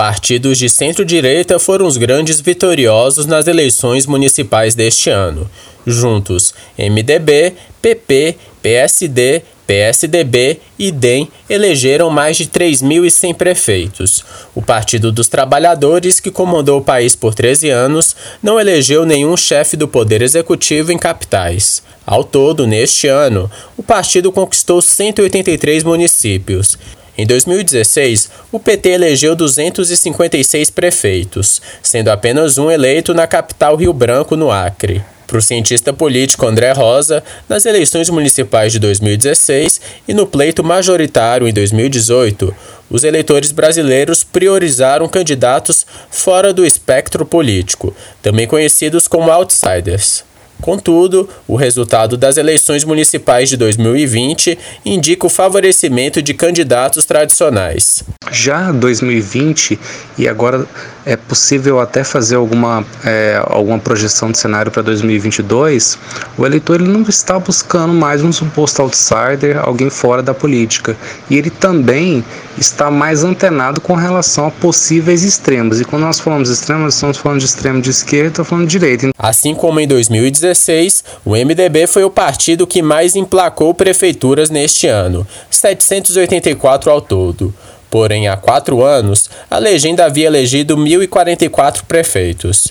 Partidos de centro-direita foram os grandes vitoriosos nas eleições municipais deste ano. Juntos, MDB, PP, PSD, PSDB e DEM elegeram mais de 3.100 prefeitos. O Partido dos Trabalhadores, que comandou o país por 13 anos, não elegeu nenhum chefe do Poder Executivo em capitais. Ao todo, neste ano, o partido conquistou 183 municípios em 2016, o PT elegeu 256 prefeitos, sendo apenas um eleito na capital Rio Branco, no Acre. Para o cientista político André Rosa, nas eleições municipais de 2016 e no pleito majoritário em 2018, os eleitores brasileiros priorizaram candidatos fora do espectro político, também conhecidos como outsiders. Contudo, o resultado das eleições municipais de 2020 indica o favorecimento de candidatos tradicionais. Já 2020 e agora é possível até fazer alguma, é, alguma projeção de cenário para 2022, o eleitor ele não está buscando mais um suposto outsider, alguém fora da política. E ele também está mais antenado com relação a possíveis extremos. E quando nós falamos extremos, estamos falando de extremo de esquerda, falando de direita. Assim como em 2016, o MDB foi o partido que mais emplacou prefeituras neste ano, 784 ao todo. Porém, há quatro anos, a legenda havia elegido 1.044 prefeitos.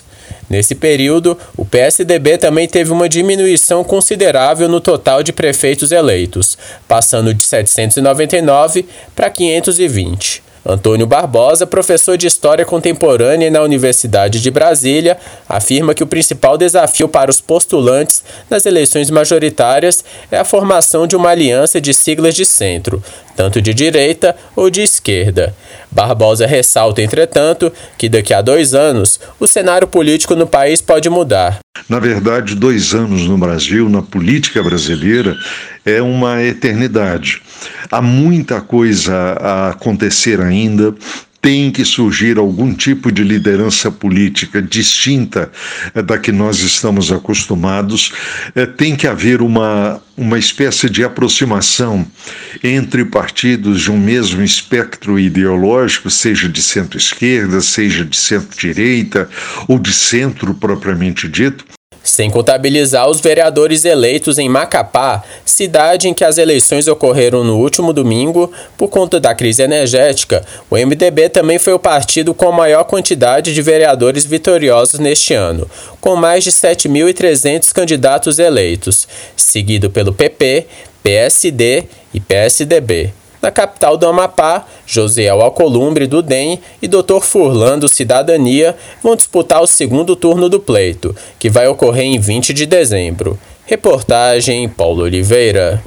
Nesse período, o PSDB também teve uma diminuição considerável no total de prefeitos eleitos, passando de 799 para 520. Antônio Barbosa, professor de História Contemporânea na Universidade de Brasília, afirma que o principal desafio para os postulantes nas eleições majoritárias é a formação de uma aliança de siglas de centro, tanto de direita ou de esquerda. Barbosa ressalta, entretanto, que daqui a dois anos o cenário político no país pode mudar. Na verdade, dois anos no Brasil, na política brasileira, é uma eternidade. Há muita coisa a acontecer ainda, tem que surgir algum tipo de liderança política distinta eh, da que nós estamos acostumados, eh, tem que haver uma, uma espécie de aproximação entre partidos de um mesmo espectro ideológico, seja de centro-esquerda, seja de centro-direita ou de centro propriamente dito, sem contabilizar os vereadores eleitos em Macapá, cidade em que as eleições ocorreram no último domingo por conta da crise energética, o MDB também foi o partido com a maior quantidade de vereadores vitoriosos neste ano, com mais de 7.300 candidatos eleitos, seguido pelo PP, PSD e PSDB. Na capital do Amapá, Josiel Alcolumbre do DEM e Dr. Furlan do Cidadania vão disputar o segundo turno do pleito, que vai ocorrer em 20 de dezembro. Reportagem Paulo Oliveira.